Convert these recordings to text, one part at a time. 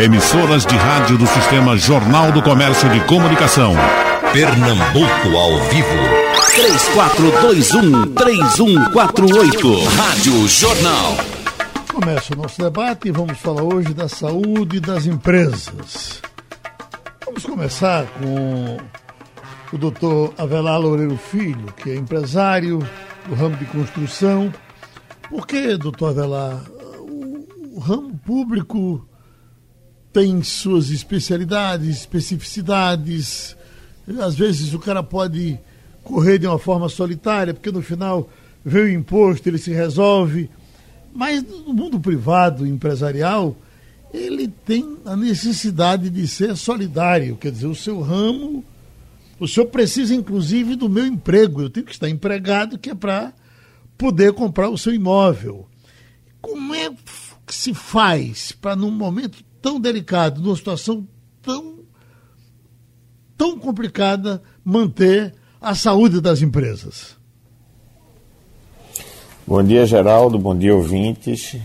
Emissoras de rádio do Sistema Jornal do Comércio de Comunicação. Pernambuco ao vivo. 3421-3148. Rádio Jornal. Começa o nosso debate e vamos falar hoje da saúde das empresas. Vamos começar com o doutor Avelar Loureiro Filho, que é empresário do ramo de construção. Por que, doutor Avelar, o, o ramo público tem suas especialidades, especificidades. Às vezes o cara pode correr de uma forma solitária, porque no final vem o imposto, ele se resolve. Mas no mundo privado, empresarial, ele tem a necessidade de ser solidário. Quer dizer, o seu ramo, o senhor precisa inclusive do meu emprego. Eu tenho que estar empregado, que é para poder comprar o seu imóvel. Como é que se faz para, num momento tão delicado, numa situação tão, tão complicada, manter a saúde das empresas? Bom dia, Geraldo. Bom dia, ouvintes.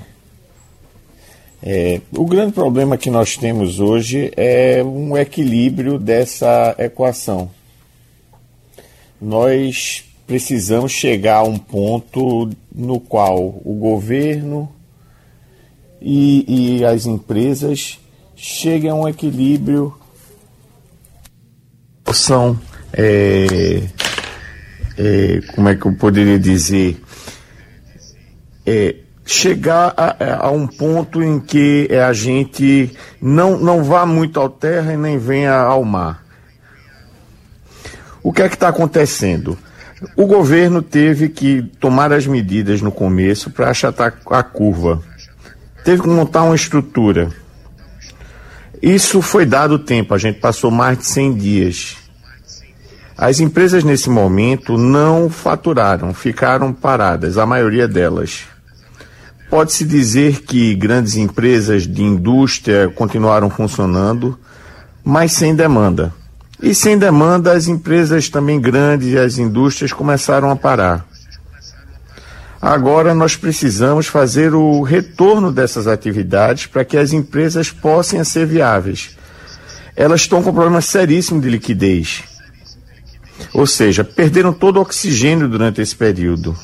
É, o grande problema que nós temos hoje é um equilíbrio dessa equação. Nós precisamos chegar a um ponto no qual o governo e, e as empresas cheguem a um equilíbrio. São, é, é, como é que eu poderia dizer? É, chegar a, a, um ponto em que a gente não, não vá muito ao terra e nem venha ao mar. O que é que está acontecendo? O governo teve que tomar as medidas no começo para achatar a curva teve que montar uma estrutura. Isso foi dado tempo, a gente passou mais de 100 dias. As empresas nesse momento não faturaram, ficaram paradas, a maioria delas. Pode-se dizer que grandes empresas de indústria continuaram funcionando, mas sem demanda. E sem demanda, as empresas também grandes e as indústrias começaram a parar. Agora nós precisamos fazer o retorno dessas atividades para que as empresas possam ser viáveis. Elas estão com problemas seríssimos de liquidez. Ou seja, perderam todo o oxigênio durante esse período.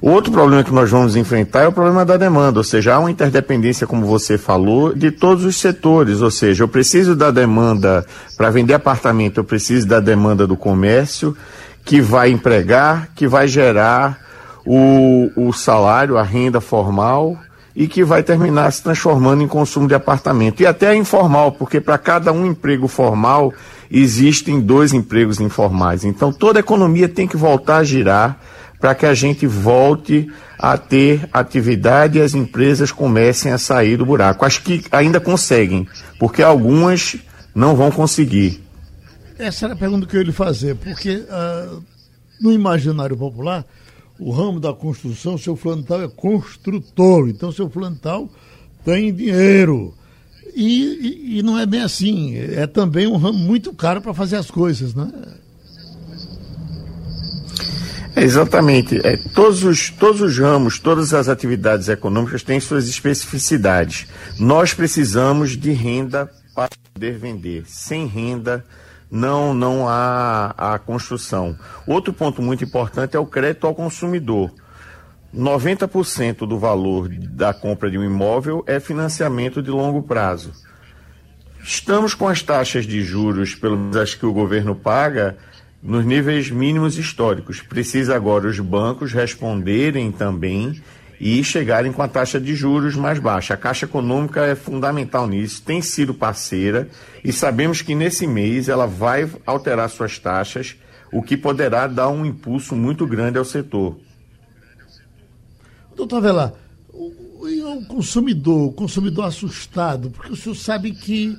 Outro problema que nós vamos enfrentar é o problema da demanda, ou seja, há uma interdependência, como você falou, de todos os setores. Ou seja, eu preciso da demanda para vender apartamento, eu preciso da demanda do comércio, que vai empregar, que vai gerar o, o salário, a renda formal e que vai terminar se transformando em consumo de apartamento. E até informal, porque para cada um emprego formal existem dois empregos informais. Então toda a economia tem que voltar a girar para que a gente volte a ter atividade e as empresas comecem a sair do buraco. Acho que ainda conseguem, porque algumas não vão conseguir. Essa era a pergunta que eu ia lhe fazer, porque uh, no imaginário popular o ramo da construção, seu Flantal é construtor, então seu Flantal tem dinheiro. E, e, e, não é bem assim, é também um ramo muito caro para fazer as coisas, né? É, exatamente. É, todos, os, todos os ramos, todas as atividades econômicas têm suas especificidades. Nós precisamos de renda para poder vender. Sem renda, não, não há a construção. Outro ponto muito importante é o crédito ao consumidor. 90% do valor da compra de um imóvel é financiamento de longo prazo. Estamos com as taxas de juros, pelo menos as que o governo paga, nos níveis mínimos históricos. Precisa agora os bancos responderem também e chegarem com a taxa de juros mais baixa. A Caixa Econômica é fundamental nisso, tem sido parceira e sabemos que nesse mês ela vai alterar suas taxas, o que poderá dar um impulso muito grande ao setor. Doutor Vela, o, consumidor, o consumidor assustado, porque o senhor sabe que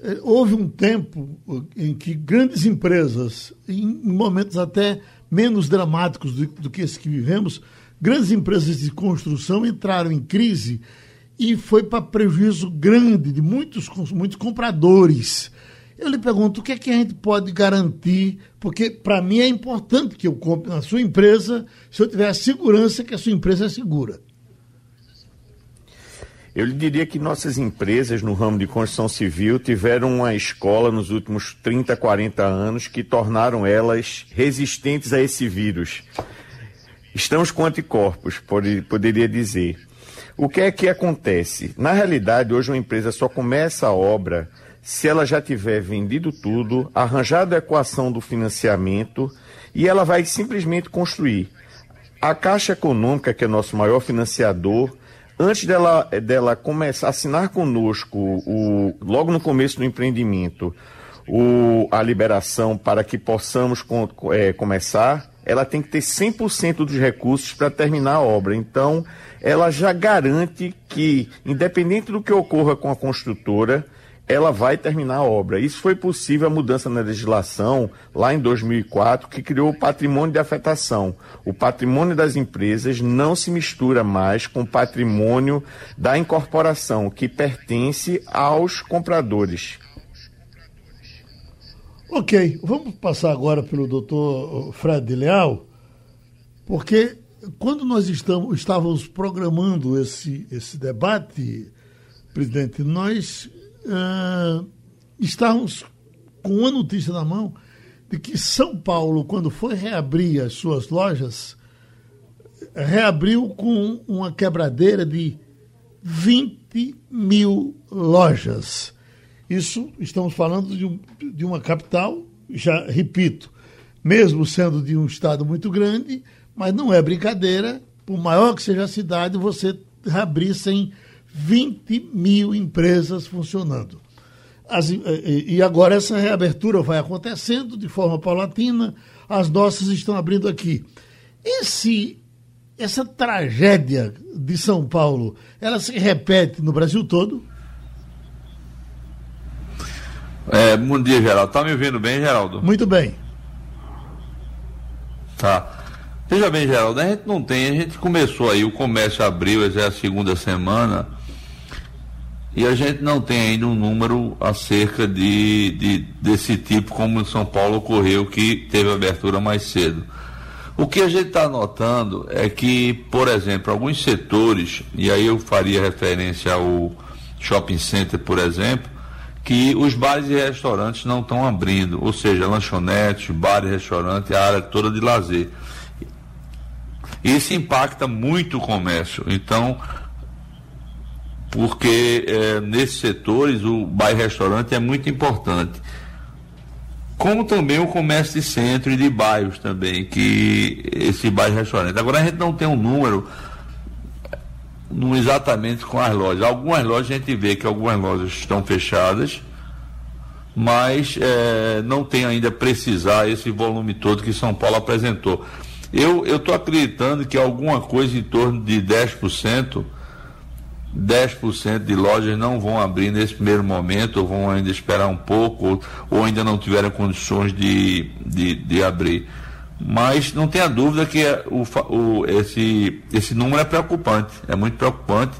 eh, houve um tempo em que grandes empresas, em, em momentos até menos dramáticos do, do que esse que vivemos, grandes empresas de construção entraram em crise e foi para prejuízo grande de muitos, muitos compradores. Eu lhe pergunto o que é que a gente pode garantir, porque para mim é importante que eu compre na sua empresa se eu tiver a segurança que a sua empresa é segura. Eu lhe diria que nossas empresas no ramo de construção civil tiveram uma escola nos últimos 30, 40 anos que tornaram elas resistentes a esse vírus. Estamos com anticorpos, poderia dizer. O que é que acontece? Na realidade, hoje uma empresa só começa a obra se ela já tiver vendido tudo, arranjado a equação do financiamento e ela vai simplesmente construir. A Caixa Econômica, que é nosso maior financiador, antes dela, dela começar a assinar conosco, o, logo no começo do empreendimento, o, a liberação para que possamos com, é, começar, ela tem que ter 100% dos recursos para terminar a obra. Então, ela já garante que, independente do que ocorra com a construtora, ela vai terminar a obra. Isso foi possível a mudança na legislação lá em 2004, que criou o patrimônio de afetação. O patrimônio das empresas não se mistura mais com o patrimônio da incorporação, que pertence aos compradores. Ok, vamos passar agora pelo doutor Fred Leal, porque quando nós estamos, estávamos programando esse, esse debate, presidente, nós uh, estávamos com uma notícia na mão de que São Paulo, quando foi reabrir as suas lojas, reabriu com uma quebradeira de 20 mil lojas. Isso estamos falando de, um, de uma capital, já repito, mesmo sendo de um estado muito grande, mas não é brincadeira, por maior que seja a cidade, você reabrir sem 20 mil empresas funcionando. As, e agora essa reabertura vai acontecendo de forma paulatina, as nossas estão abrindo aqui. Esse, essa tragédia de São Paulo, ela se repete no Brasil todo? É, bom dia, Geraldo. Tá me ouvindo bem, Geraldo? Muito bem. Tá. Veja bem, Geraldo, a gente não tem, a gente começou aí, o comércio abriu, essa é a segunda semana, e a gente não tem ainda um número acerca de, de, desse tipo, como em São Paulo ocorreu, que teve abertura mais cedo. O que a gente está notando é que, por exemplo, alguns setores, e aí eu faria referência ao shopping center, por exemplo, que os bares e restaurantes não estão abrindo, ou seja, lanchonetes, bar e restaurante, a área toda de lazer. Isso impacta muito o comércio. Então, porque é, nesses setores o bairro restaurante é muito importante. Como também o comércio de centro e de bairros também, que esse bairro restaurante. Agora a gente não tem um número não exatamente com as lojas. Algumas lojas a gente vê que algumas lojas estão fechadas, mas é, não tem ainda precisar esse volume todo que São Paulo apresentou. Eu estou acreditando que alguma coisa em torno de 10% 10% de lojas não vão abrir nesse primeiro momento, ou vão ainda esperar um pouco, ou, ou ainda não tiveram condições de, de, de, abrir. Mas não tenha dúvida que o, o, esse, esse número é preocupante, é muito preocupante,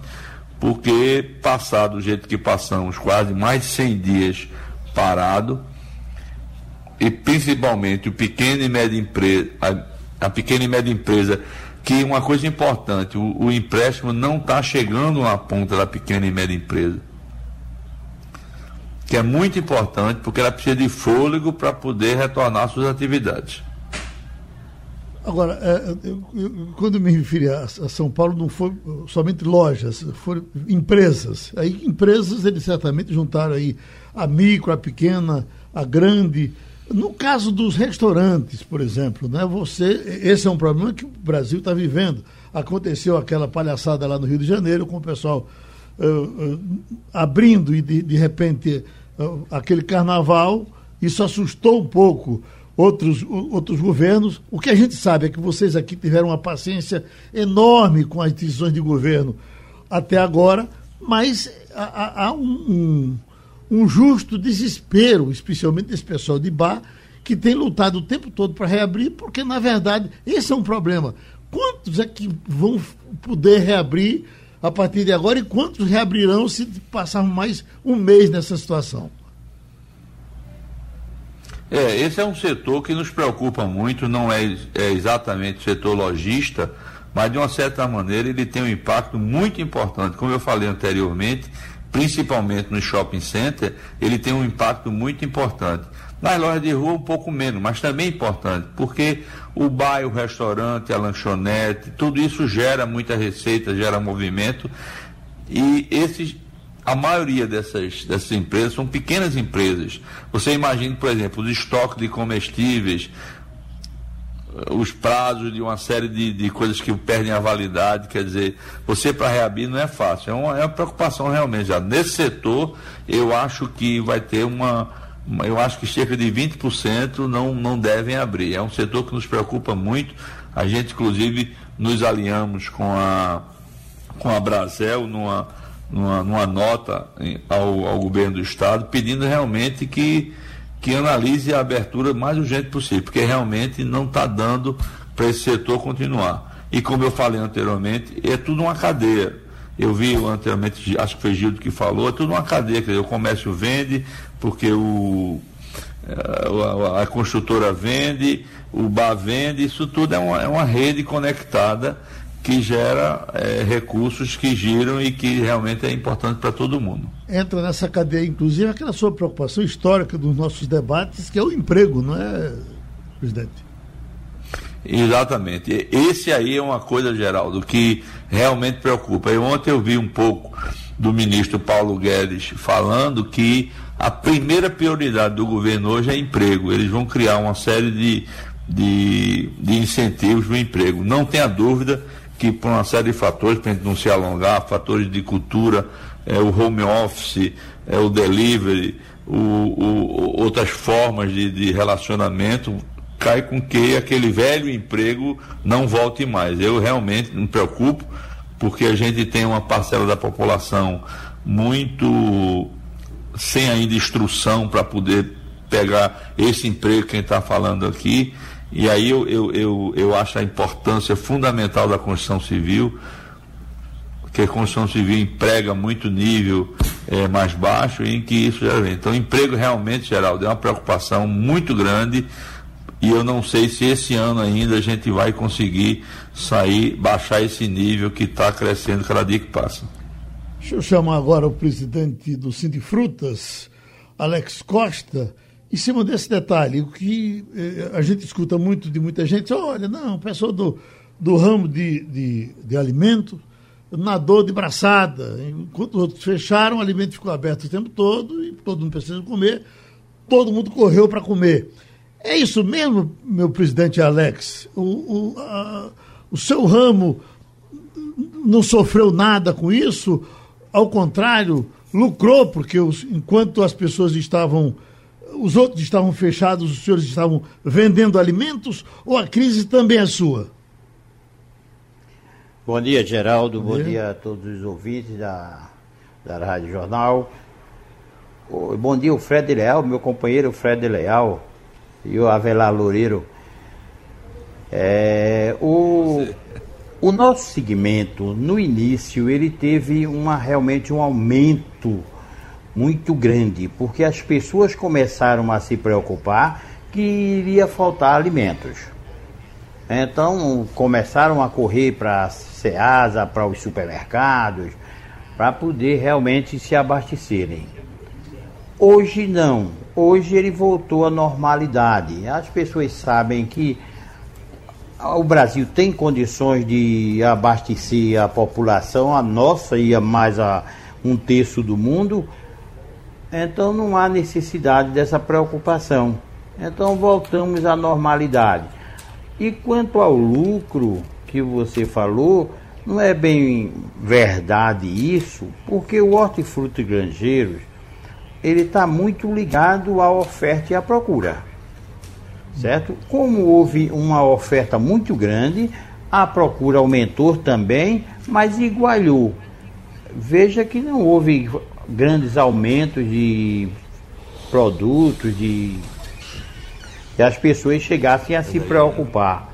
porque passar do jeito que passamos, quase mais de 100 dias parado, e principalmente o pequeno e médio empresa, a, a pequena e média empresa que uma coisa importante, o, o empréstimo não está chegando na ponta da pequena e média empresa. Que é muito importante porque ela precisa de fôlego para poder retornar suas atividades. Agora, é, quando me referi a, a, São Paulo, não foi somente lojas, foram empresas. Aí, empresas, eles certamente juntaram aí a micro, a pequena, a grande, no caso dos restaurantes, por exemplo, né, você, esse é um problema que o Brasil está vivendo. Aconteceu aquela palhaçada lá no Rio de Janeiro, com o pessoal uh, uh, abrindo e de, de repente uh, aquele carnaval, isso assustou um pouco outros, outros governos. O que a gente sabe é que vocês aqui tiveram uma paciência enorme com as decisões de governo até agora, mas há, há um, um um justo desespero, especialmente desse pessoal de bar, que tem lutado o tempo todo para reabrir, porque, na verdade, esse é um problema. Quantos é que vão poder reabrir a partir de agora e quantos reabrirão se passarmos mais um mês nessa situação? É, esse é um setor que nos preocupa muito, não é, é exatamente o setor lojista, mas de uma certa maneira ele tem um impacto muito importante. Como eu falei anteriormente, principalmente no shopping center, ele tem um impacto muito importante. Nas lojas de rua, um pouco menos, mas também importante, porque o bairro, o restaurante, a lanchonete, tudo isso gera muita receita, gera movimento. E esses, a maioria dessas, dessas empresas são pequenas empresas. Você imagina, por exemplo, os estoques de comestíveis, os prazos de uma série de, de coisas que perdem a validade, quer dizer, você para reabrir não é fácil, é uma, é uma preocupação realmente já. Nesse setor, eu acho que vai ter uma, uma eu acho que cerca de 20% não, não devem abrir. É um setor que nos preocupa muito, a gente inclusive nos alinhamos com a, com a Brasel numa, numa, numa nota ao, ao governo do estado, pedindo realmente que que analise a abertura mais urgente possível, porque realmente não está dando para esse setor continuar. E como eu falei anteriormente, é tudo uma cadeia. Eu vi anteriormente, acho que foi Gildo que falou, é tudo uma cadeia, quer dizer, o comércio vende, porque o, eh, a, a construtora vende, o bar vende, isso tudo é uma, é uma rede conectada que gera é, recursos que giram e que realmente é importante para todo mundo. Entra nessa cadeia, inclusive, aquela sua preocupação histórica dos nossos debates, que é o emprego, não é, presidente? Exatamente. Esse aí é uma coisa, Geraldo, que realmente preocupa. E ontem eu vi um pouco do ministro Paulo Guedes falando que a primeira prioridade do governo hoje é emprego. Eles vão criar uma série de, de, de incentivos para o emprego. Não tenha dúvida que por uma série de fatores, para a gente não se alongar, fatores de cultura, é, o home office, é, o delivery, o, o, outras formas de, de relacionamento, cai com que aquele velho emprego não volte mais. Eu realmente me preocupo, porque a gente tem uma parcela da população muito sem ainda instrução para poder pegar esse emprego que a gente está falando aqui e aí eu, eu, eu, eu acho a importância fundamental da construção civil, porque a construção civil emprega muito nível é, mais baixo em que isso já vem. Então, emprego realmente, Geraldo, é uma preocupação muito grande e eu não sei se esse ano ainda a gente vai conseguir sair, baixar esse nível que está crescendo cada dia que passa. Deixa eu chamar agora o presidente do Frutas, Alex Costa em cima desse detalhe, o que eh, a gente escuta muito de muita gente, olha, não, pessoa do, do ramo de, de, de alimento nadou de braçada, enquanto os outros fecharam, o alimento ficou aberto o tempo todo e todo mundo precisa comer, todo mundo correu para comer. É isso mesmo, meu presidente Alex? O, o, a, o seu ramo não sofreu nada com isso? Ao contrário, lucrou, porque os, enquanto as pessoas estavam os outros estavam fechados, os senhores estavam vendendo alimentos ou a crise também é sua? Bom dia, Geraldo. Bom, Bom dia. dia. a todos os ouvintes da, da Rádio Jornal. Bom dia, o Fred Leal, meu companheiro Fred Leal e o Avelar Loureiro. É, o, o nosso segmento, no início, ele teve uma, realmente um aumento muito grande, porque as pessoas começaram a se preocupar que iria faltar alimentos. Então começaram a correr para a SEASA, para os supermercados, para poder realmente se abastecerem. Hoje não, hoje ele voltou à normalidade. As pessoas sabem que o Brasil tem condições de abastecer a população, a nossa e a mais a um terço do mundo, então não há necessidade dessa preocupação. Então voltamos à normalidade. E quanto ao lucro que você falou, não é bem verdade isso, porque o hortifruti granjeiros ele está muito ligado à oferta e à procura, certo? Como houve uma oferta muito grande, a procura aumentou também, mas igualou. Veja que não houve grandes aumentos de produtos, de que as pessoas chegassem a se preocupar.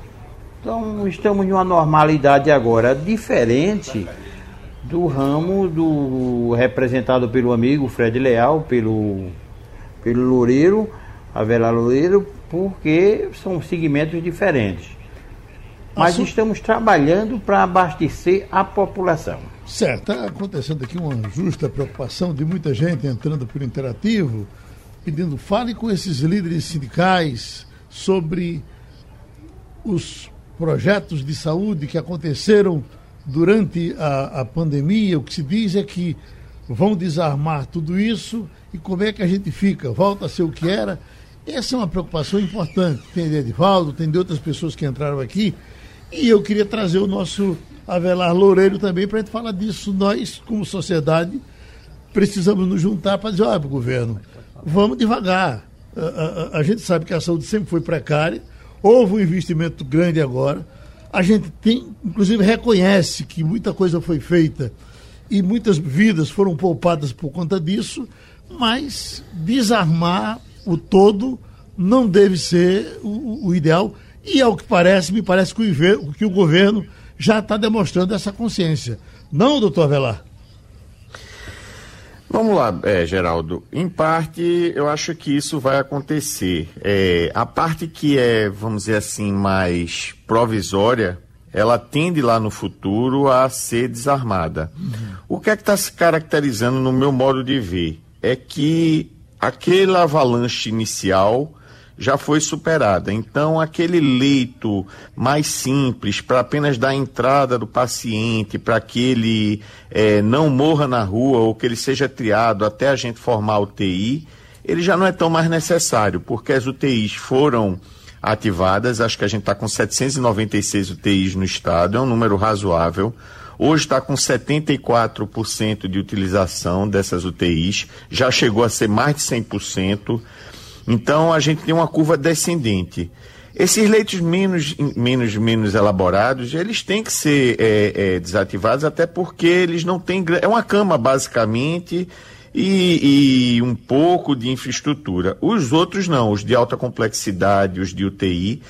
Então estamos em uma normalidade agora diferente do ramo do representado pelo amigo Fred Leal, pelo pelo Loureiro, Avela Loureiro, porque são segmentos diferentes. mas estamos trabalhando para abastecer a população. Certo, está acontecendo aqui uma justa preocupação de muita gente entrando por interativo, pedindo fale com esses líderes sindicais sobre os projetos de saúde que aconteceram durante a, a pandemia. O que se diz é que vão desarmar tudo isso e como é que a gente fica? Volta a ser o que era? Essa é uma preocupação importante. Tem de Edivaldo, tem de outras pessoas que entraram aqui. E eu queria trazer o nosso Avelar Loureiro também para a gente falar disso. Nós, como sociedade, precisamos nos juntar para dizer, olha, governo, vamos devagar. A, a- a gente sabe que a saúde sempre foi precária, houve um investimento grande agora. A gente tem, inclusive, reconhece que muita coisa foi feita e muitas vidas foram poupadas por conta disso, mas desarmar o todo não deve ser o, o ideal. E ao que parece, me parece que o, que o governo já está demonstrando essa consciência. Não, doutor Avelar? Vamos lá, é, Geraldo. Em parte, eu acho que isso vai acontecer. É, a parte que é, vamos dizer assim, mais provisória, ela tende lá no futuro a ser desarmada. O que é que está se caracterizando no meu modo de ver? É que aquele avalanche inicial já foi superada. Então, aquele leito mais simples para apenas dar entrada do paciente, para que ele eh, não morra na rua ou que ele seja triado até a gente formar a UTI, ele já não é tão mais necessário, porque as UTIs foram ativadas, acho que a gente está com 796 UTIs no estado, é um número razoável. Hoje está com 74% de utilização dessas UTIs, já chegou a ser mais de 100%. Então a gente tem uma curva descendente. Esses leitos menos, menos, menos elaborados, eles têm que ser é, é, desativados, até porque eles não têm. É uma cama, basicamente, e, e um pouco de infraestrutura. Os outros não, os de alta complexidade, os de UTI,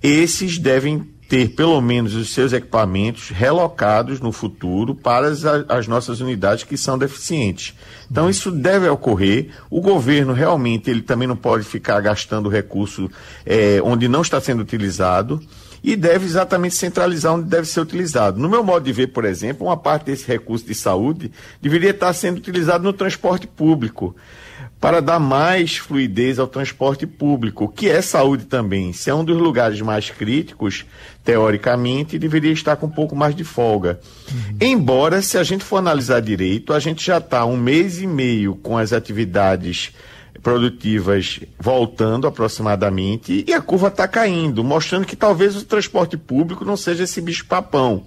esses devem ter pelo menos os seus equipamentos relocados no futuro para as, as nossas unidades que são deficientes. Então isso deve ocorrer. O governo realmente ele também não pode ficar gastando recurso eh, onde não está sendo utilizado e deve exatamente centralizar onde deve ser utilizado. No meu modo de ver, por exemplo, uma parte desse recurso de saúde deveria estar sendo utilizado no transporte público para dar mais fluidez ao transporte público, que é saúde também. Se é um dos lugares mais críticos, teoricamente, deveria estar com um pouco mais de folga. Embora, se a gente for analisar direito, a gente já está um mês e meio com as atividades produtivas voltando aproximadamente e a curva está caindo, mostrando que talvez o transporte público não seja esse bicho-papão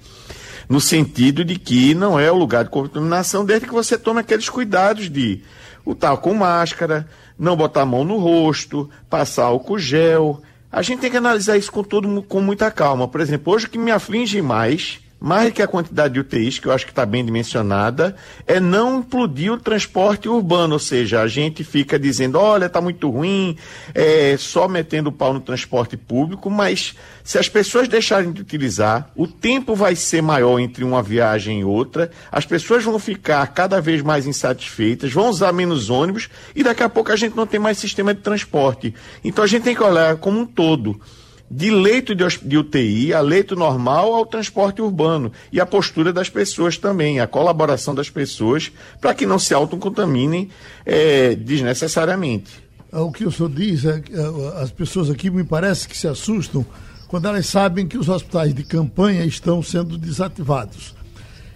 no sentido de que não é o lugar de contaminação desde que você tome aqueles cuidados de o tal com máscara, não botar a mão no rosto, passar álcool gel. A gente tem que analisar isso com todo com muita calma. Por exemplo, hoje o que me aflige mais, mais que a quantidade de UTIs, que eu acho que está bem dimensionada, é não implodir o transporte urbano, ou seja, a gente fica dizendo, olha, está muito ruim, é, só metendo o pau no transporte público, mas se as pessoas deixarem de utilizar, o tempo vai ser maior entre uma viagem e outra, as pessoas vão ficar cada vez mais insatisfeitas, vão usar menos ônibus e daqui a pouco a gente não tem mais sistema de transporte. Então a gente tem que olhar como um todo de leito de, UTI a leito normal ao transporte urbano e a postura das pessoas também, a colaboração das pessoas para que não se autocontaminem eh, desnecessariamente. Ah, O que o senhor diz é que ah, as pessoas aqui me parece que se assustam quando elas sabem que os hospitais de campanha estão sendo desativados.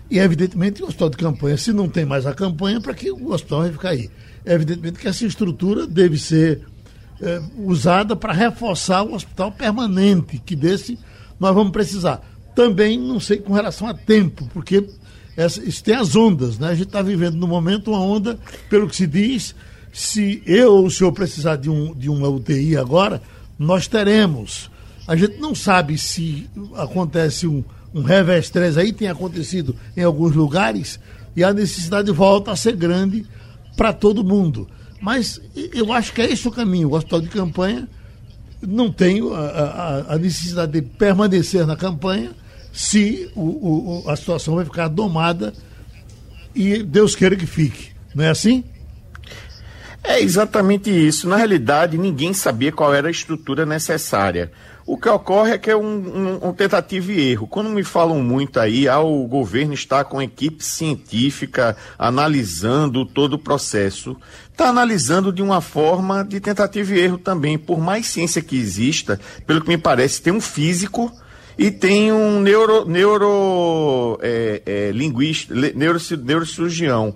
E evidentemente o hospital de campanha, se não tem mais a campanha, para que o hospital vai ficar aí? Evidentemente que essa estrutura deve ser eh, usada para reforçar o hospital permanente, que desse nós vamos precisar. Também não sei com relação a tempo, porque essa, isso tem as ondas, né? A gente está vivendo no momento uma onda, pelo que se diz, se eu ou o senhor precisar de, um, de uma UTI agora, nós teremos. A gente não sabe se acontece um, um revés 3 aí, tem acontecido em alguns lugares, e a necessidade volta a ser grande para todo mundo. Mas eu acho que é esse o caminho. O hospital de campanha não tem a, a- a necessidade de permanecer na campanha se o- o- a situação vai ficar domada e Deus queira que fique. Não é assim? É exatamente isso. Na realidade, ninguém sabia qual era a estrutura necessária. O que ocorre é que é um, um, um e erro. Quando me falam muito aí, ah, o governo está com equipe científica analisando todo o processo. Está analisando de uma forma de tentativa e erro também. Por mais ciência que exista, pelo que me parece, tem um físico e tem um neuro, neuro é, é, linguista, neuro, neurocirurgião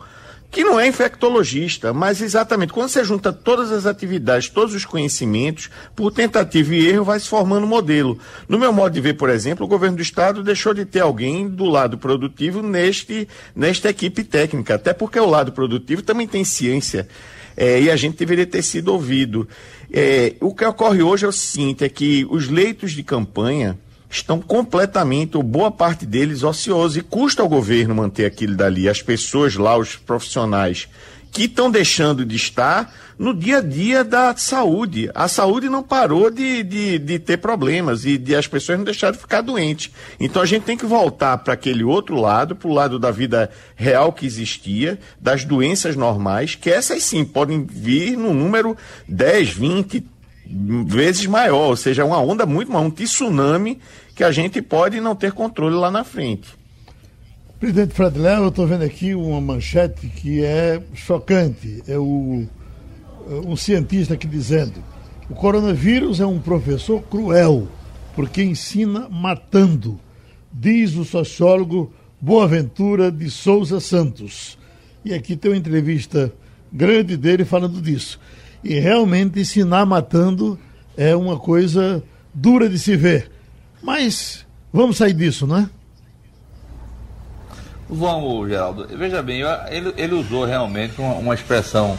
que não é infectologista, mas exatamente quando você junta todas as atividades, todos os conhecimentos, por tentativa e erro vai se formando um modelo. No meu modo de ver, por exemplo, o governo do estado deixou de ter alguém do lado produtivo neste, nesta equipe técnica, até porque o lado produtivo também tem ciência. É, e a gente deveria ter sido ouvido. É, o que ocorre hoje é o seguinte, é que os leitos de campanha, estão completamente, ou boa parte deles, ociosos. E custa ao governo manter aquilo dali, as pessoas lá, os profissionais, que estão deixando de estar no dia a dia da saúde. A saúde não parou de, de, de ter problemas e de, as pessoas não deixaram de ficar doentes. Então a gente tem que voltar para aquele outro lado, para o lado da vida real que existia, das doenças normais, que essas sim podem vir no número 10, 20, vezes maior, ou seja, uma onda muito maior, um tsunami que a gente pode não ter controle lá na frente. Presidente Fred Léo, eu estou vendo aqui uma manchete que é chocante. É o, um cientista aqui dizendo: o coronavírus é um professor cruel, porque ensina matando, diz o sociólogo Boaventura de Souza Santos. E aqui tem uma entrevista grande dele falando disso. E realmente ensinar matando é uma coisa dura de se ver. Mas vamos sair disso, né? Vamos, Geraldo. Veja bem, ele, ele usou realmente uma, uma, expressão,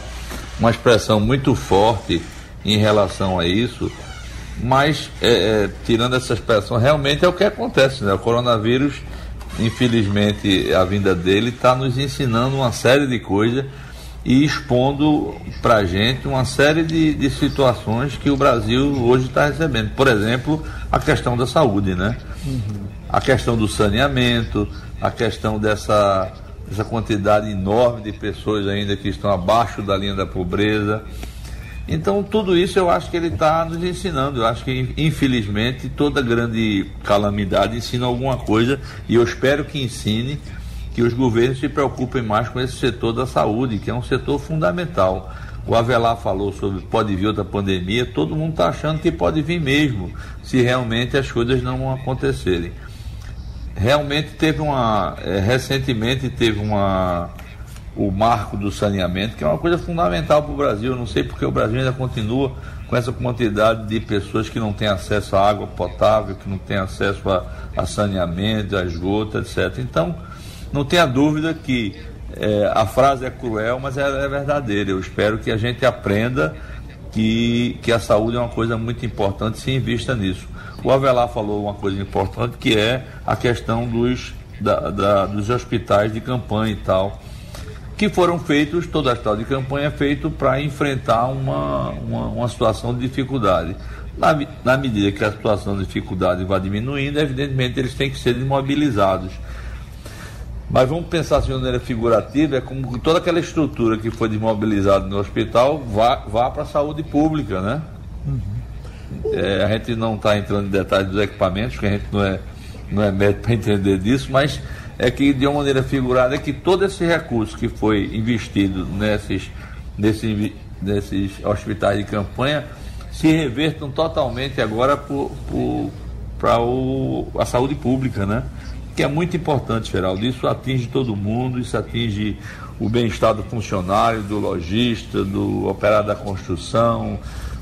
uma expressão muito forte em relação a isso, mas é, é, tirando essa expressão, realmente é o que acontece, né? O coronavírus, infelizmente, a vinda dele está nos ensinando uma série de coisas e expondo para a gente uma série de, de situações que o Brasil hoje está recebendo. Por exemplo, a questão da saúde, né? Uhum. A questão do saneamento, a questão dessa, dessa quantidade enorme de pessoas ainda que estão abaixo da linha da pobreza. Então, tudo isso eu acho que ele está nos ensinando. Eu acho que, infelizmente, toda grande calamidade ensina alguma coisa e eu espero que ensine que os governos se preocupem mais com esse setor da saúde, que é um setor fundamental. O Avelar falou sobre pode vir outra pandemia, todo mundo está achando que pode vir mesmo, se realmente as coisas não acontecerem. Realmente teve uma. É, recentemente teve uma. O marco do saneamento, que é uma coisa fundamental para o Brasil. Eu não sei porque o Brasil ainda continua com essa quantidade de pessoas que não têm acesso à água potável, que não têm acesso a, a saneamento, a esgoto, etc. Então, não tenha dúvida que é, a frase é cruel, mas ela é verdadeira. Eu espero que a gente aprenda que, que a saúde é uma coisa muito importante e se invista nisso. O Avelar falou uma coisa importante que é a questão dos, da, da, dos hospitais de campanha e tal, que foram feitos, todo hospital de campanha é feito para enfrentar uma, uma, uma, situação de dificuldade. Na, na medida que a situação de dificuldade vai diminuindo, evidentemente eles têm que ser desmobilizados. Mas vamos pensar assim de maneira figurativa, é como toda aquela estrutura que foi desmobilizada no hospital vá, vá para a saúde pública, né? Uhum. É, a gente não está entrando em detalhes dos equipamentos, porque a gente não é, não é médico para entender disso, mas é que de uma maneira figurada é que todo esse recurso que foi investido nesses, nesses, nesses hospitais de campanha se revertam totalmente agora para a saúde pública, né? Que é muito importante, Geraldo. Isso atinge todo mundo, isso atinge o bem-estar do funcionário, do lojista, do operário da construção,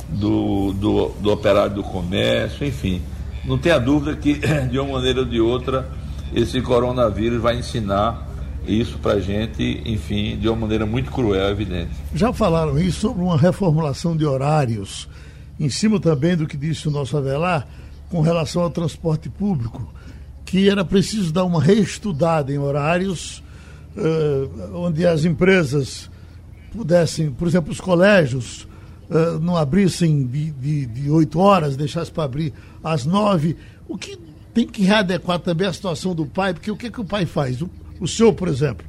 do, do, do operário do comércio, enfim. Não tenha dúvida que, de uma maneira ou de outra, esse coronavírus vai ensinar isso para gente, enfim, de uma maneira muito cruel, evidente. Já falaram isso sobre uma reformulação de horários, em cima também do que disse o nosso Avelar, com relação ao transporte público que era preciso dar uma reestudada em horários, uh, onde as empresas pudessem, por exemplo, os colégios uh, não abrissem de, de, de 8 horas, deixassem para abrir às 9. O que tem que readequar também a situação do pai, porque o que, que o pai faz? O, o senhor, por exemplo,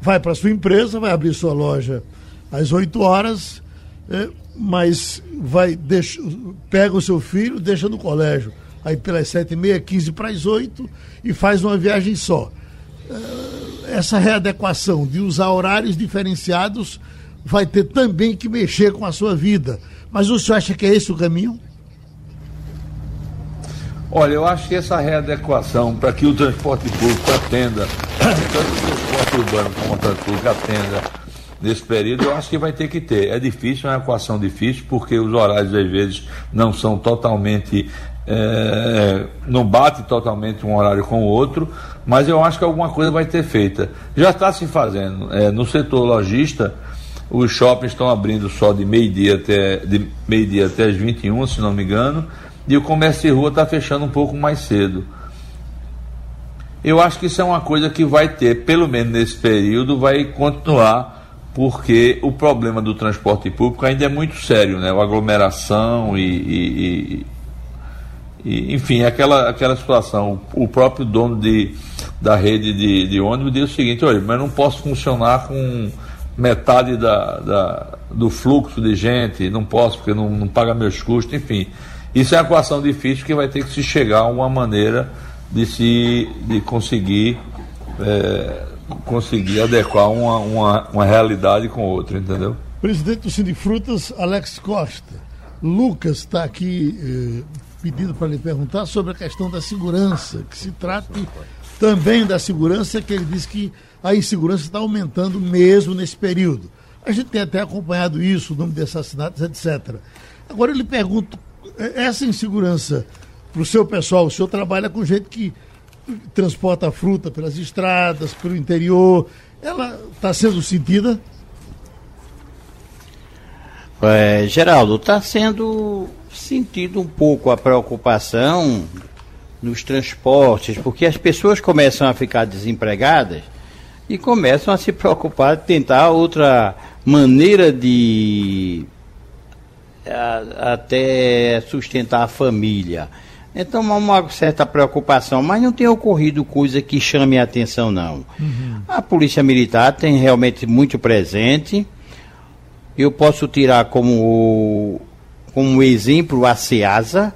vai para sua empresa, vai abrir sua loja às 8 horas, é, mas vai deixa, pega o seu filho, deixa no colégio, aí pelas sete e meia, quinze para as oito e faz uma viagem só. É, essa readequação de usar horários diferenciados vai ter também que mexer com a sua vida. Mas o senhor acha que é esse o caminho? Olha, eu acho que essa readequação para que o transporte público atenda, tanto o transporte urbano como o transporte público atenda nesse período, eu acho que vai ter que ter. É difícil, é uma equação difícil, porque os horários às vezes não são totalmente. É, não bate totalmente um horário com o outro, mas eu acho que alguma coisa vai ter feita. Já está se fazendo. É, no setor lojista, os shoppings estão abrindo só de meio-dia até, de meio-dia até as 21, se não me engano e o comércio de rua está fechando um pouco mais cedo. Eu acho que isso é uma coisa que vai ter, pelo menos nesse período, vai continuar, porque o problema do transporte público ainda é muito sério, né? A aglomeração e, e, e, e enfim, aquela, aquela situação. O próprio dono de, da rede de, de ônibus diz o seguinte, olha, mas não posso funcionar com metade da, da, do fluxo de gente, não posso porque não, não paga meus custos, enfim. Isso é uma equação difícil que vai ter que se chegar a uma maneira de se de conseguir é, conseguir adequar uma, uma, uma realidade com outra, entendeu? Presidente do Cine Frutas, Alex Costa. Lucas está aqui eh, pedindo para lhe perguntar sobre a questão da segurança, que se trate também da segurança, que ele diz que a insegurança está aumentando mesmo nesse período. A gente tem até acompanhado isso, o número de assassinatos, etc. Agora ele pergunta é, essa insegurança para o seu pessoal, o senhor trabalha com gente que transporta fruta pelas estradas, pelo interior, ela está sendo sentida? É, Geraldo, está sendo sentido um pouco a preocupação nos transportes, porque as pessoas começam a ficar desempregadas e começam a se preocupar de tentar outra maneira de a, até sustentar a família. Então há uma certa preocupação, mas não tem ocorrido coisa que chame a atenção, não. Uhum. A Polícia Militar tem realmente muito presente. Eu posso tirar como, como exemplo a SEASA.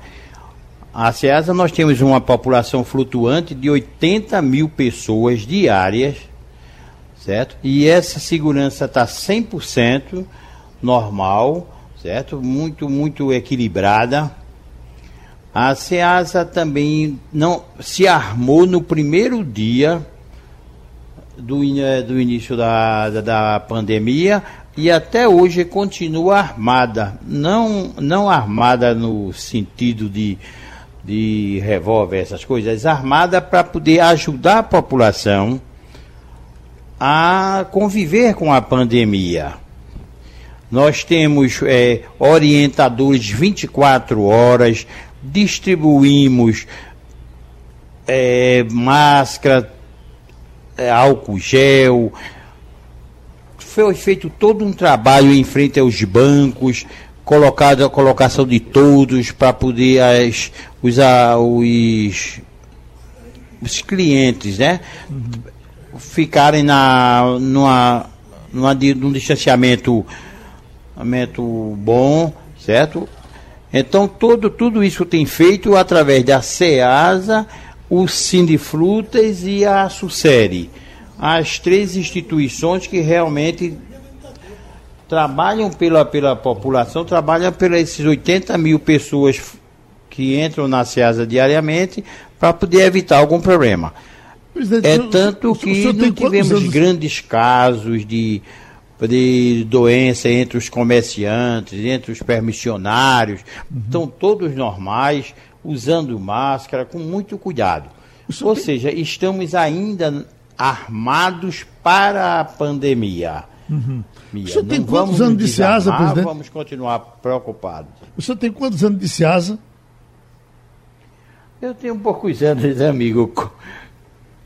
A SEASA nós temos uma população flutuante de 80 mil pessoas diárias, certo? E essa segurança está 100% normal certo? Muito, muito equilibrada. A SEASA também não se armou no primeiro dia do, do início da, da, da pandemia e até hoje continua armada. Não, não armada no sentido de, de revólver, essas coisas, armada para poder ajudar a população a conviver com a pandemia. Nós temos é, orientadores 24 horas, distribuímos é, máscara, é, álcool gel. Foi feito todo um trabalho em frente aos bancos, colocado a colocação de todos para poder as, os, os, os clientes, né? Ficarem na, numa, numa, num distanciamento bom, certo? Então todo, tudo isso tem feito através da SEASA, o Sindifrutas e a Sucere. As três instituições que realmente trabalham pela, pela população, trabalham pelas esses 80 mil pessoas que entram na SEASA diariamente para poder evitar algum problema. Presidente, é tanto que não tivemos grandes casos de de doença entre os comerciantes, entre os permissionários, uhum. estão todos normais, usando máscara, com muito cuidado. Ou tem... seja, estamos ainda armados para a pandemia. Uhum. Mia, o senhor tem quantos anos de SEASA, presidente? Vamos continuar preocupados. O senhor tem quantos anos de SEASA? Eu tenho poucos anos, amigo.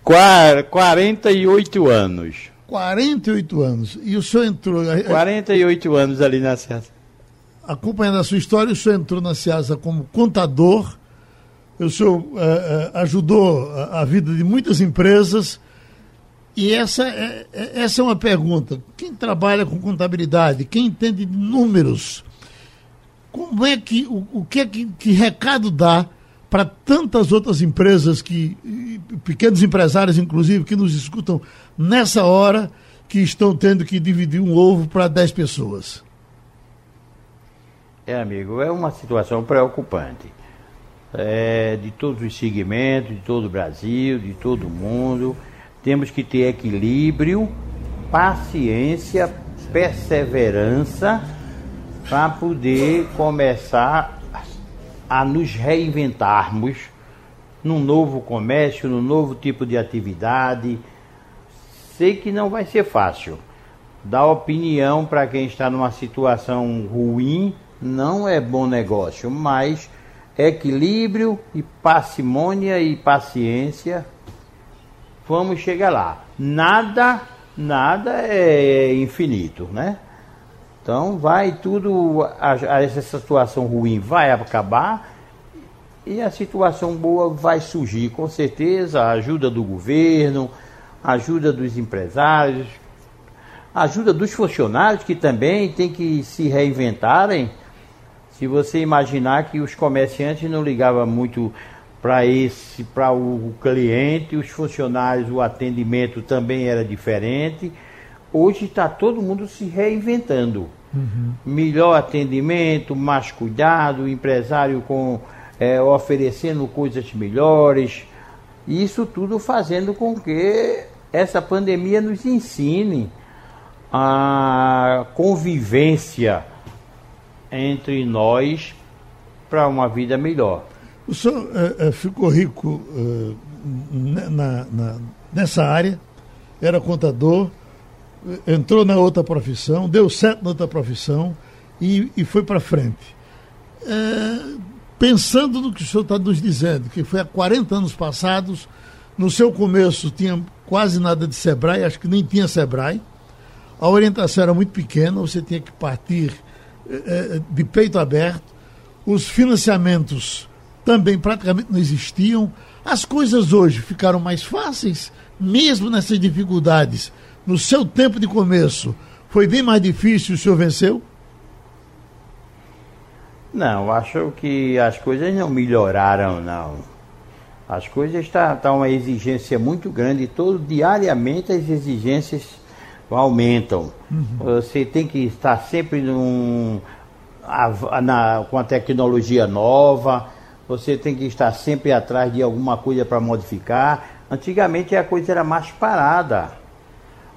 48 anos. 48 anos. E o senhor entrou. 48 anos ali na SEASA. Acompanhando a sua história, o senhor entrou na SEASA como contador. O senhor eh, eh, ajudou a, a, vida de muitas empresas. E essa é, é, essa é uma pergunta. Quem trabalha com contabilidade, quem entende de números, como é que, o, o que é que, que recado dá para tantas outras empresas que, pequenos empresários inclusive, que nos escutam nessa hora, que estão tendo que dividir um ovo para 10 pessoas? É, amigo, é uma situação preocupante. É, de todos os segmentos, de todo o Brasil, de todo o mundo. Temos que ter equilíbrio, paciência, perseverança para poder começar a nos reinventarmos num novo comércio, num novo tipo de atividade. Sei que não vai ser fácil. Dar opinião para quem está numa situação ruim não é bom negócio, mas equilíbrio e parcimônia e paciência, vamos chegar lá. Nada, nada é infinito, né? Então vai tudo, a, a essa situação ruim vai acabar e a situação boa vai surgir, com certeza, a ajuda do governo, a ajuda dos empresários, a ajuda dos funcionários que também tem que se reinventarem se você imaginar que os comerciantes não ligavam muito para esse, para o cliente, os funcionários, o atendimento também era diferente. Hoje está todo mundo se reinventando. Uhum. Melhor atendimento, mais cuidado, o empresário com é, oferecendo coisas melhores. Isso tudo fazendo com que essa pandemia nos ensine a convivência entre nós para uma vida melhor. O senhor é, é, ficou rico é, na, na, nessa área, era contador, entrou na outra profissão, deu certo na outra profissão e, e foi para frente. pensando no que o senhor está nos dizendo, que foi há 40 anos passados, no seu começo tinha quase nada de Sebrae, acho que nem tinha Sebrae, a orientação era muito pequena, você tinha que partir eh, de peito aberto, os financiamentos também praticamente não existiam. As coisas hoje ficaram mais fáceis, mesmo nessas dificuldades. No seu tempo de começo, foi bem mais difícil, o senhor venceu? Não, acho que as coisas não melhoraram, não. As coisas estão tá, tá uma exigência muito grande, todo diariamente as exigências aumentam. Uhum. Você tem que estar sempre num, a, na, com a tecnologia nova, você tem que estar sempre atrás de alguma coisa para modificar. Antigamente a coisa era mais parada.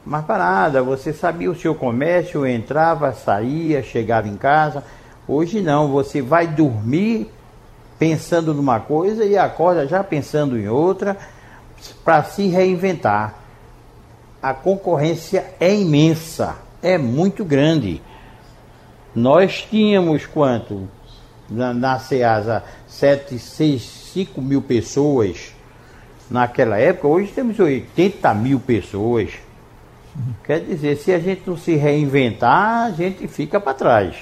Mais parada, você sabia o seu comércio, entrava, saía, chegava em casa. Hoje não, você vai dormir pensando numa coisa e acorda já pensando em outra para se reinventar a concorrência é imensa, é muito grande. Nós tínhamos quanto? Na, na SEASA, 7, 6, 5 mil pessoas naquela época, hoje temos 80 mil pessoas. Quer dizer, se a gente não se reinventar, a gente fica para trás.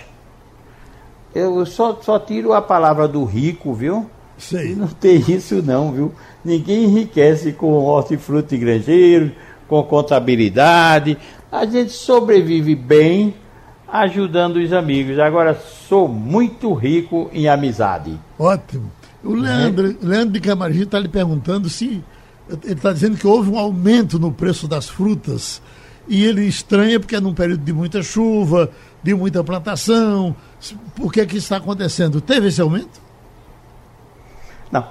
Eu só, só tiro a palavra do rico, viu? Sei. Não tem isso não, viu? Ninguém enriquece com hortifruti e granjeiro, com contabilidade. A gente sobrevive bem ajudando os amigos. Agora sou muito rico em amizade. Ótimo. O Leandro, é. Leandro de Camargi está lhe perguntando se. Ele está dizendo que houve um aumento no preço das frutas. E ele estranha porque é num período de muita chuva, de muita plantação. Por que, que está acontecendo? Teve esse aumento? Não.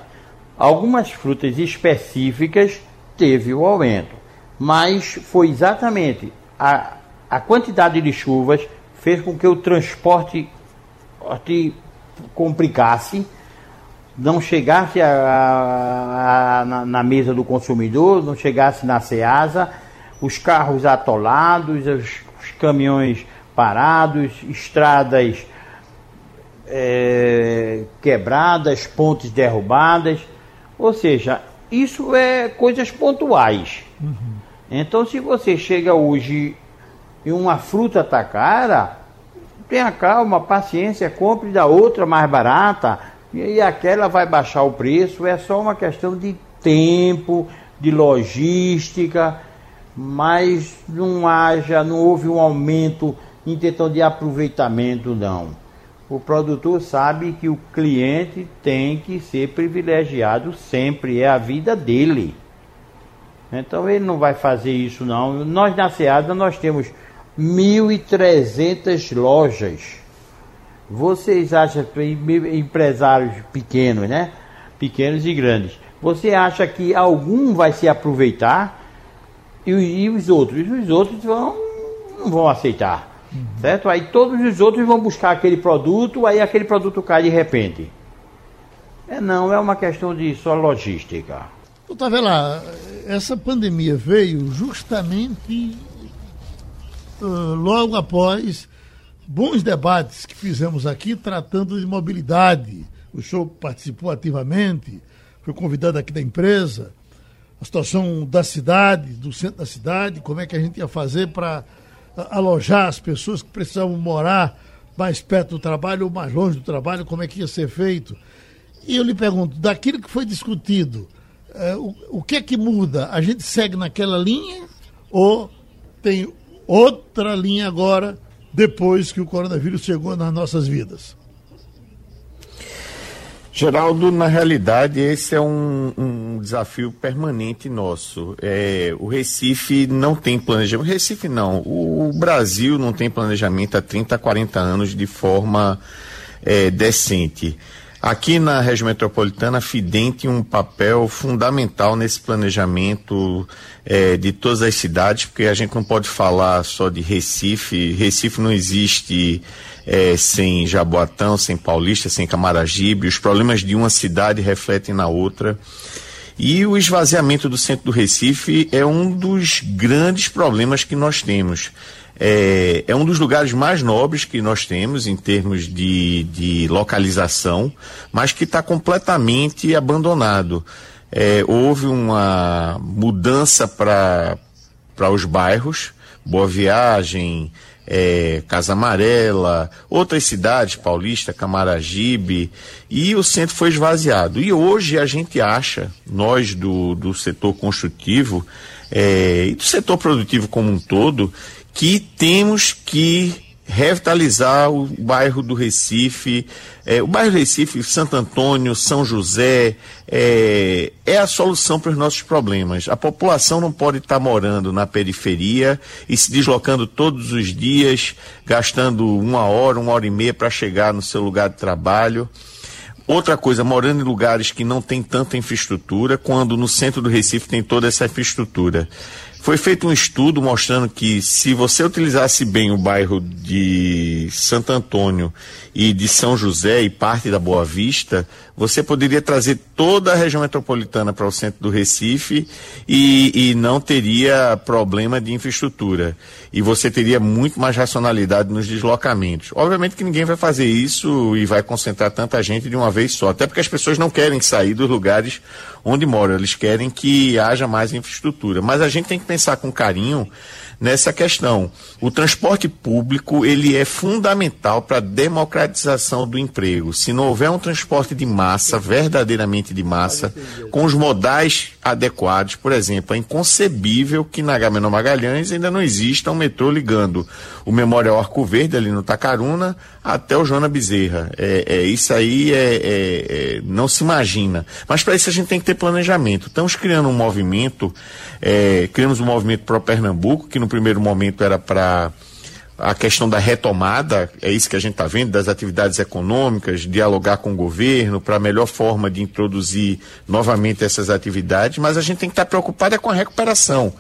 Algumas frutas específicas teve o aumento mas foi exatamente a, a quantidade de chuvas fez com que o transporte te complicasse, não chegasse a, a, a, na, na, mesa do consumidor, não chegasse na SEASA, os carros atolados, os, os caminhões parados, estradas é, quebradas, pontes derrubadas. Ou seja, isso é coisas pontuais. Uhum. Então, se você chega hoje e uma fruta está cara, tenha calma, paciência, compre da outra mais barata e aquela vai baixar o preço. É só uma questão de tempo, de logística. mas não haja, não houve um aumento em questão de aproveitamento, não. O produtor sabe que o cliente tem que ser privilegiado sempre, é a vida dele. Então ele não vai fazer isso não. Nós na Seada nós temos 1.300 lojas. Vocês acham, empresários pequenos, né? Pequenos e grandes. Você acha que algum vai se aproveitar e, e os outros? Os outros vão, não vão aceitar. Uhum. Certo? Aí todos os outros vão buscar aquele produto, aí aquele produto cai de repente. É não, é uma questão de só logística. Doutor lá, essa pandemia veio justamente logo após bons debates que fizemos aqui tratando de mobilidade. O senhor participou ativamente, foi convidado aqui da empresa, a situação da cidade, do centro da cidade, como é que a gente ia fazer para alojar as pessoas que precisavam morar mais perto do trabalho ou mais longe do trabalho, como é que ia ser feito. E eu lhe pergunto, daquilo que foi discutido, uh, o, o que é que muda? A gente segue naquela linha ou tem outra linha agora, depois que o coronavírus chegou nas nossas vidas? Geraldo, na realidade, esse é um, um desafio permanente nosso. É, o Recife não tem planejamento. O Recife não. O, Brasil não tem planejamento há 30, 40 anos de forma é, decente. Aqui na região metropolitana, a FIDEM tem um papel fundamental nesse planejamento é, de todas as cidades, porque a gente não pode falar só de Recife. Recife não existe é, sem Jaboatão, sem Paulista, sem Camaragibe. Os problemas de uma cidade refletem na outra. E o esvaziamento do centro do Recife é um dos grandes problemas que nós temos. É, é, um dos lugares mais nobres que nós temos em termos de, de localização, mas que está completamente abandonado. É, houve uma mudança para os bairros, Boa Viagem, é, Casa Amarela, outras cidades, Paulista, Camaragibe, e o centro foi esvaziado. E hoje a gente acha, nós do, do setor construtivo é, e do setor produtivo como um todo, que temos que revitalizar o bairro do Recife, é, o bairro do Recife, Santo Antônio, São José, é, é a solução para os nossos problemas. A população não pode estar morando na periferia e se deslocando todos os dias, gastando uma hora, uma hora e meia para chegar no seu lugar de trabalho. Outra coisa, morando em lugares que não tem tanta infraestrutura, quando no centro do Recife tem toda essa infraestrutura. Foi feito um estudo mostrando que se você utilizasse bem o bairro de Santo Antônio e de São José e parte da Boa Vista, você poderia trazer toda a região metropolitana para o centro do Recife e, e não teria problema de infraestrutura. E você teria muito mais racionalidade nos deslocamentos. Obviamente que ninguém vai fazer isso e vai concentrar tanta gente de uma vez só, até porque as pessoas não querem sair dos lugares onde moram, eles querem que haja mais infraestrutura. Mas a gente tem que pensar com carinho nessa questão. O transporte público ele é fundamental para a democratização do emprego. Se não houver um transporte de massa, verdadeiramente de massa, com os modais adequados, por exemplo, é inconcebível que na Agamenon Magalhães ainda não exista um metrô ligando o Memorial Arco Verde ali no Tacaruna até o Joana Bezerra. É, é isso aí é, é, é não se imagina. Mas para isso a gente tem que ter planejamento. Estamos criando um movimento, é, criamos um movimento pro Pernambuco que no primeiro momento era para a questão da retomada, é isso que a gente está vendo, das atividades econômicas, dialogar com o governo para a melhor forma de introduzir novamente essas atividades, mas a gente tem que estar tá preocupado é com a recuperação.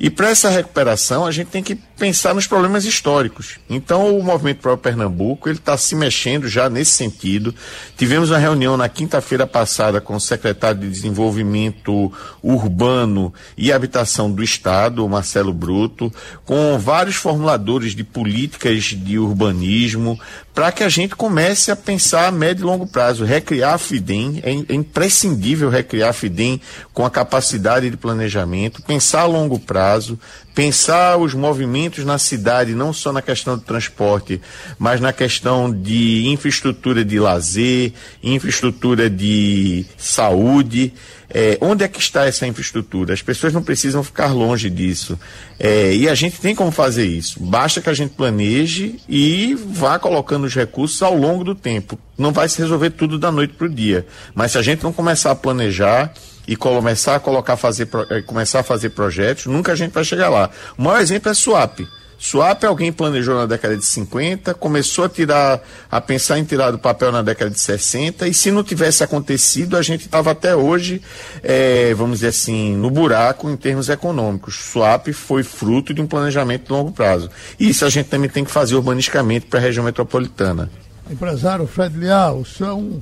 E para essa recuperação, a gente tem que pensar nos problemas históricos. Então, o Movimento Pro Pernambuco, ele está se mexendo já nesse sentido. Tivemos uma reunião na quinta-feira passada com o secretário de Desenvolvimento Urbano e Habitação do Estado, Marcelo Bruto, com vários formuladores de políticas de urbanismo, para que a gente comece a pensar a médio e longo prazo. Recriar a FIDEM, é, é imprescindível recriar a FIDEM com a capacidade de planejamento, pensar a longo prazo prazo, pensar os movimentos na cidade, não só na questão do transporte, mas na questão de infraestrutura de lazer, infraestrutura de saúde. É, onde é que está essa infraestrutura? As pessoas não precisam ficar longe disso. É, e a gente tem como fazer isso. Basta que a gente planeje e vá colocando os recursos ao longo do tempo. Não vai se resolver tudo da noite para o dia. Mas se a gente não começar a planejar e começar a colocar fazer, é, começar a fazer projetos, nunca a gente vai chegar lá. O maior exemplo é Swap. Swap alguém planejou na década de 50, começou a tirar, a pensar em tirar do papel na década de 60, e se não tivesse acontecido, a gente estava até hoje, é, vamos dizer assim, no buraco em termos econômicos. Swap foi fruto de um planejamento de longo prazo. E isso a gente também tem que fazer urbanisticamente para a região metropolitana. Empresário Fred Leal, o senhor é um,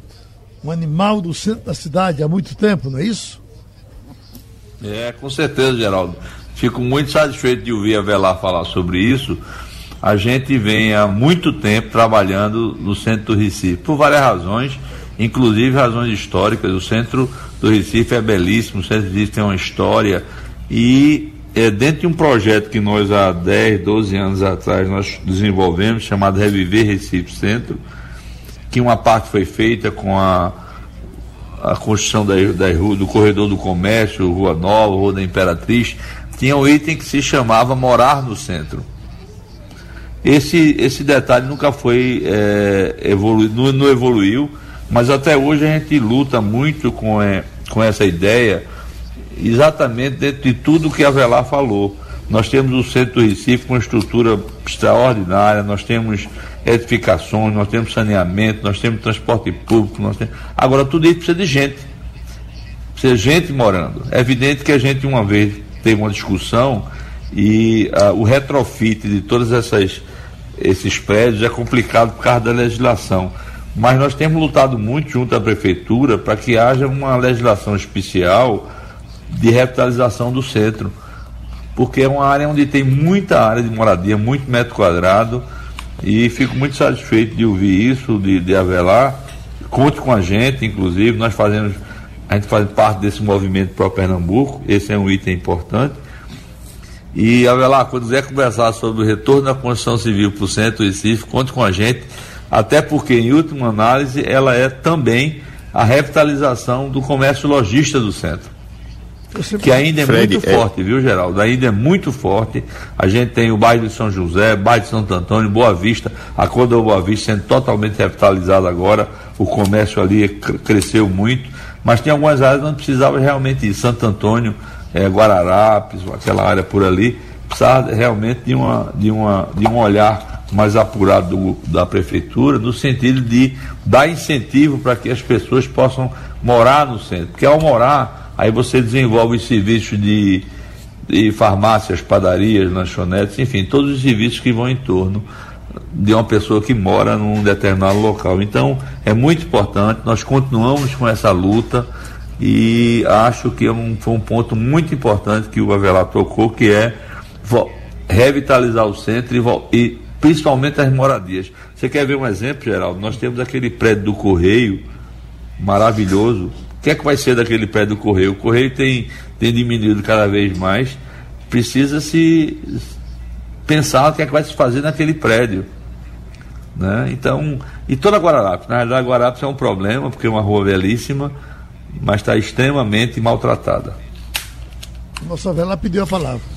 um animal do centro da cidade há muito tempo, não é isso? É, com certeza, Geraldo. Fico muito satisfeito de ouvir a Velar falar sobre isso. A gente vem há muito tempo trabalhando no centro do Recife, por várias razões, inclusive razões históricas. O centro do Recife é belíssimo, o centro do Recife tem uma história e é dentro de um projeto que nós há 10, 12 anos atrás nós desenvolvemos, chamado Reviver Recife Centro, que uma parte foi feita com a, a construção da, da do corredor do comércio, Rua Nova, Rua da Imperatriz, tinha um item que se chamava morar no centro. Esse, esse detalhe nunca foi é, evolu não, não, evoluiu, mas até hoje a gente luta muito com, é, com essa ideia, exatamente dentro de tudo que a Velar falou. Nós temos o centro do Recife com uma estrutura extraordinária, nós temos edificações, nós temos saneamento, nós temos transporte público, nós temos... agora tudo isso precisa de gente. Precisa de gente morando. É evidente que a gente uma vez teve uma discussão e uh, o retrofit de todos esses prédios é complicado por causa da legislação. Mas nós temos lutado muito junto à prefeitura para que haja uma legislação especial de revitalização do centro. Porque é uma área onde tem muita área de moradia, muito metro quadrado, e fico muito satisfeito de ouvir isso, de, de Avelar. Conte com a gente, inclusive, nós fazemos a gente faz parte desse movimento para o Pernambuco, esse é um item importante. E, Avelar, quando quiser conversar sobre o retorno da construção civil para o centro do Recife, conte com a gente, até porque, em última análise, ela é também a revitalização do comércio lojista do centro. Que ainda é Fred, muito é... forte, viu, Geraldo? Ainda é muito forte. A gente tem o bairro de São José, bairro de Santo Antônio, Boa Vista, a Cor Boa Vista sendo totalmente revitalizada agora. O comércio ali cresceu muito. Mas tem algumas áreas onde precisava realmente ir. Santo Antônio, é, Guararapes, aquela área por ali, precisava realmente de, uma, de, uma, de um olhar mais apurado do, da prefeitura, no sentido de dar incentivo para que as pessoas possam morar no centro. Porque ao morar, aí você desenvolve os serviços de, de farmácias, padarias, lanchonetes, enfim, todos os serviços que vão em torno de uma pessoa que mora num determinado local. Então, é muito importante, nós continuamos com essa luta e acho que é um, foi um ponto muito importante que o Avelar tocou, que é revitalizar o centro e, e principalmente as moradias. Você quer ver um exemplo, Geraldo? Nós temos aquele prédio do Correio, maravilhoso. O que é que vai ser daquele prédio do Correio? O Correio tem, tem diminuído cada vez mais. Precisa se pensar o que é que vai se fazer naquele prédio. Né? Então, e toda Guararapes, na realidade Guararapes é um problema, porque é uma rua belíssima, mas está extremamente maltratada. Nossa vela pediu a palavra.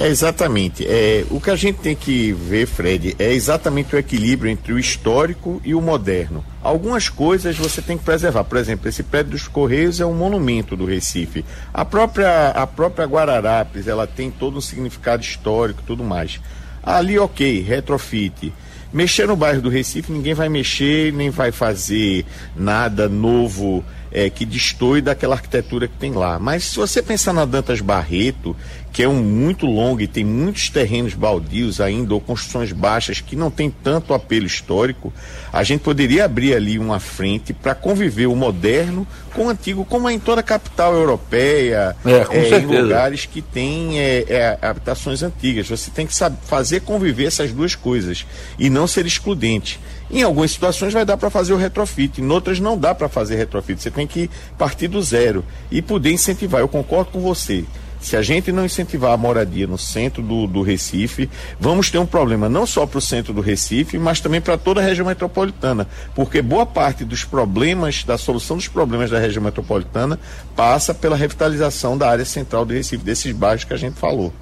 É exatamente. É, o que a gente tem que ver, Fred, é exatamente o equilíbrio entre o histórico e o moderno. Algumas coisas você tem que preservar. Por exemplo, esse prédio dos Correios é um monumento do Recife. A própria, a própria Guararapes, ela tem todo um significado histórico tudo mais. Ali, ok, retrofit. Mexer no bairro do Recife, ninguém vai mexer, nem vai fazer nada novo é, que destoie daquela arquitetura que tem lá. Mas se você pensar na Dantas Barreto, que é um muito longo e tem muitos terrenos baldios ainda, ou construções baixas que não tem tanto apelo histórico, a gente poderia abrir ali uma frente para conviver o moderno com o antigo, como é em toda a capital europeia, é, é, em lugares que tem é, é, habitações antigas. Você tem que saber fazer conviver essas duas coisas e não ser excludente. Em algumas situações vai dar para fazer o retrofit, em outras não dá para fazer retrofit. Você tem que partir do zero e poder incentivar. Eu concordo com você Se a gente não incentivar a moradia no centro do, do Recife, vamos ter um problema não só para o centro do Recife, mas também para toda a região metropolitana. Porque boa parte dos problemas, da solução dos problemas da região metropolitana, passa pela revitalização da área central do Recife, desses bairros que a gente falou.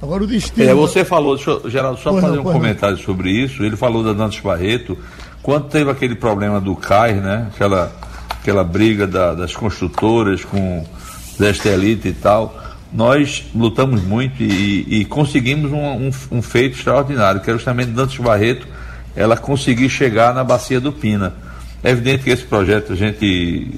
Agora o destino. É, você falou, eu, Geraldo, só fazer não, um comentário não. sobre isso. Ele falou da Dantas Barreto. Quando teve aquele problema do CAI, né? Aquela, aquela briga da, das construtoras com Zé Estelita e tal nós lutamos muito e, e conseguimos um, um, um, feito extraordinário, que era justamente Dantas Barreto, ela conseguir chegar na bacia do Pina. É evidente que esse projeto a gente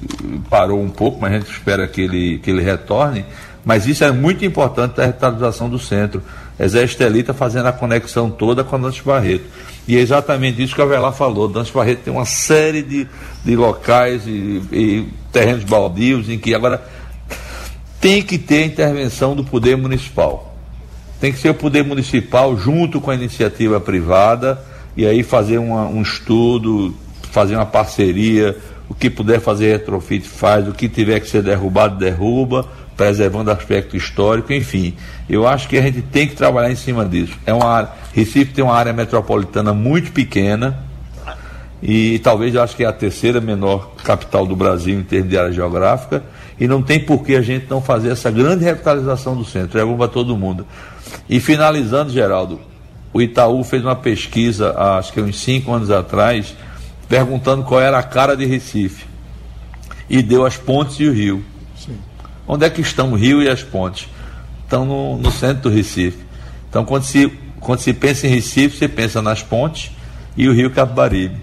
parou um pouco, mas a gente espera que ele, que ele retorne, mas isso é muito importante da revitalização do centro. É Zé Estelita fazendo a conexão toda com a Dantas Barreto. E é exatamente isso que a Avelar falou. Dantas Barreto tem uma série de, de locais e, e terrenos baldios em que agora tem que ter intervenção do poder municipal. Tem que ser o poder municipal junto com a iniciativa privada e aí fazer uma, um estudo, fazer uma parceria, o que puder fazer retrofit faz, o que tiver que ser derrubado, derruba, preservando aspecto histórico, enfim. Eu acho que a gente tem que trabalhar em cima disso. É uma área, Recife tem uma área metropolitana muito pequena e talvez eu acho que é a terceira menor capital do Brasil em termos de área geográfica e não tem por que a gente não fazer essa grande revitalização do centro. É bom para todo mundo. E finalizando, Geraldo, o Itaú fez uma pesquisa, acho que uns cinco anos atrás, perguntando qual era a cara de Recife. E deu as pontes e o rio. Onde é que estão o rio e as pontes? Estão no, no centro do Recife. Então, quando se, quando se pensa em Recife, você pensa nas pontes e o rio Capibaribe.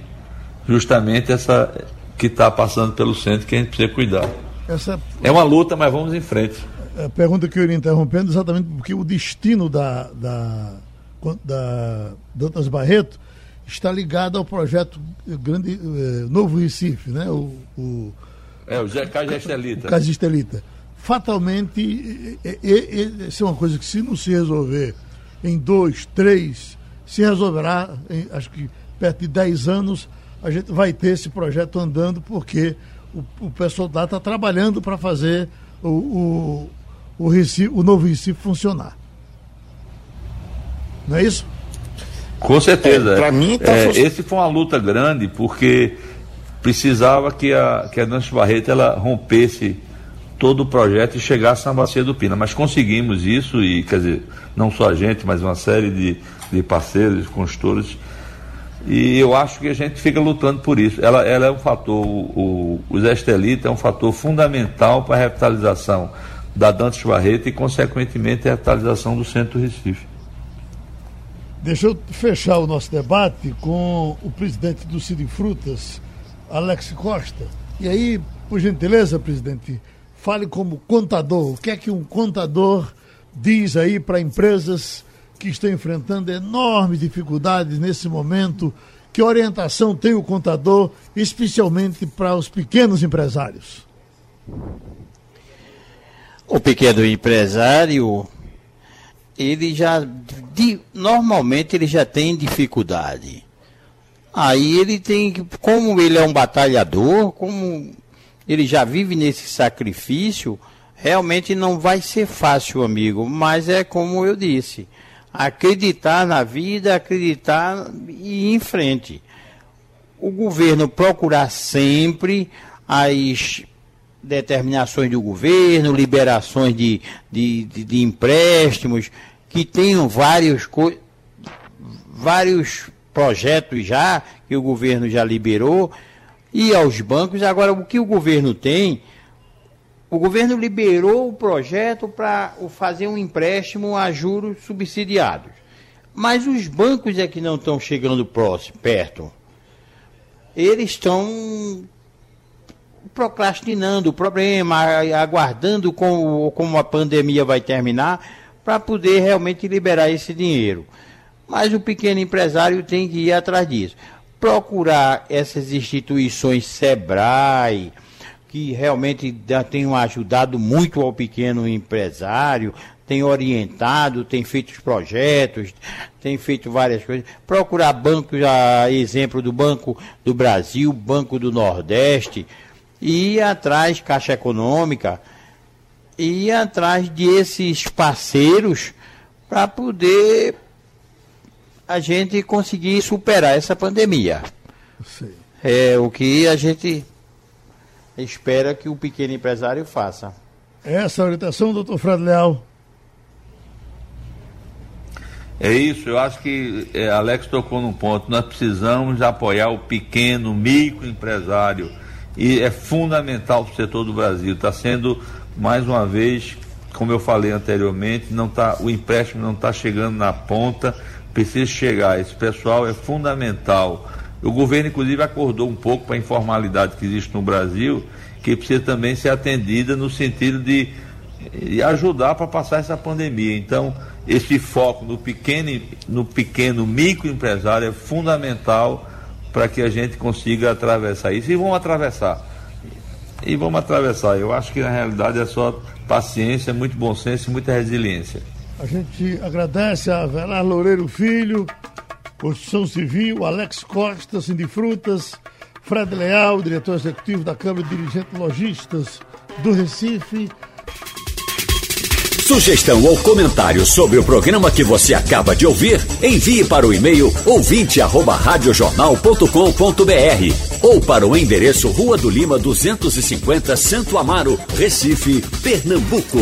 Justamente essa que está passando pelo centro que a gente precisa cuidar. Essa... É uma luta, mas vamos em frente. A pergunta que eu iria interrompendo exatamente porque o destino da, da, da Dantas Barreto está ligado ao projeto Grande eh, Novo Recife, né? O, o, é, o Caso Estelita. Caso Estelita. Fatalmente, isso é uma coisa que se não se resolver em dois, três, se resolverá, em, acho que perto de dez anos, a gente vai ter esse projeto andando, porque o, o pessoal lá está trabalhando para fazer o, o, o, Recife, o novo Recife funcionar. Não é isso? Com certeza. É, para mim, tá é, esse foi uma luta grande porque precisava que a que a Nancy Barreto ela rompesse todo o projeto e chegasse na bacia do Pina. Mas conseguimos isso e quer dizer não só a gente, mas uma série de, de parceiros, de consultores e eu acho que a gente fica lutando por isso. Ela, ela é um fator, o, o Zé Estelita é um fator fundamental para a revitalização da Dantes Barreto e, consequentemente, a revitalização do centro do Recife. Deixa eu fechar o nosso debate com o presidente do Cid Frutas, Alex Costa. E aí, por gentileza, presidente, fale como contador. O que é que um contador diz aí para empresas que estão enfrentando enormes dificuldades nesse momento. Que orientação tem o contador, especialmente para os pequenos empresários? O pequeno empresário, ele já, normalmente ele já tem dificuldade. Aí ele tem, como ele é um batalhador, como ele já vive nesse sacrifício, realmente não vai ser fácil, amigo. Mas é como eu disse, acreditar na vida, acreditar e ir em frente. O governo procurar sempre as determinações do governo, liberações de, de, de, de empréstimos, que tenham vários, vários projetos já, que o governo já liberou, e aos bancos. Agora, o que o governo tem o governo liberou o projeto para fazer um empréstimo a juros subsidiados. Mas os bancos é que não estão chegando próximo, perto. Eles estão procrastinando o problema, aguardando como, como a pandemia vai terminar, para poder realmente liberar esse dinheiro. Mas o pequeno empresário tem que ir atrás disso. Procurar essas instituições SEBRAE, que realmente tem ajudado muito ao pequeno empresário, tem orientado, tem feito projetos, tem feito várias coisas. Procurar bancos, a exemplo do Banco do Brasil, Banco do Nordeste, e ir atrás, Caixa Econômica, e ir atrás desses parceiros para poder a gente conseguir superar essa pandemia. Sim. É o que a gente espera que o pequeno empresário faça. Essa orientação, doutor Fred Leal. É isso, eu acho que é, Alex tocou num ponto. Nós precisamos apoiar o pequeno, microempresário. E é fundamental para o setor do Brasil. Está sendo, mais uma vez, como eu falei anteriormente, não tá, o empréstimo não está chegando na ponta, precisa chegar. Esse pessoal é fundamental. O governo, inclusive, acordou um pouco para a informalidade que existe no Brasil, que precisa também ser atendida no sentido de, de ajudar para passar essa pandemia. Então, esse foco no pequeno, no pequeno microempresário é fundamental para que a gente consiga atravessar isso. E vamos atravessar. E vamos atravessar. Eu acho que na realidade é só paciência, muito bom senso e muita resiliência. A gente agradece a Velar Loureiro Filho, Construção Civil, Alex Costa, Frutas, Fred Leal, diretor executivo da Câmara de Dirigentes Logistas do Recife, Sugestão ou comentário sobre o programa que você acaba de ouvir, envie para o e-mail ouvinte@radiojornal.com.br ou para o endereço Rua do Lima 250, Santo Amaro, Recife, Pernambuco.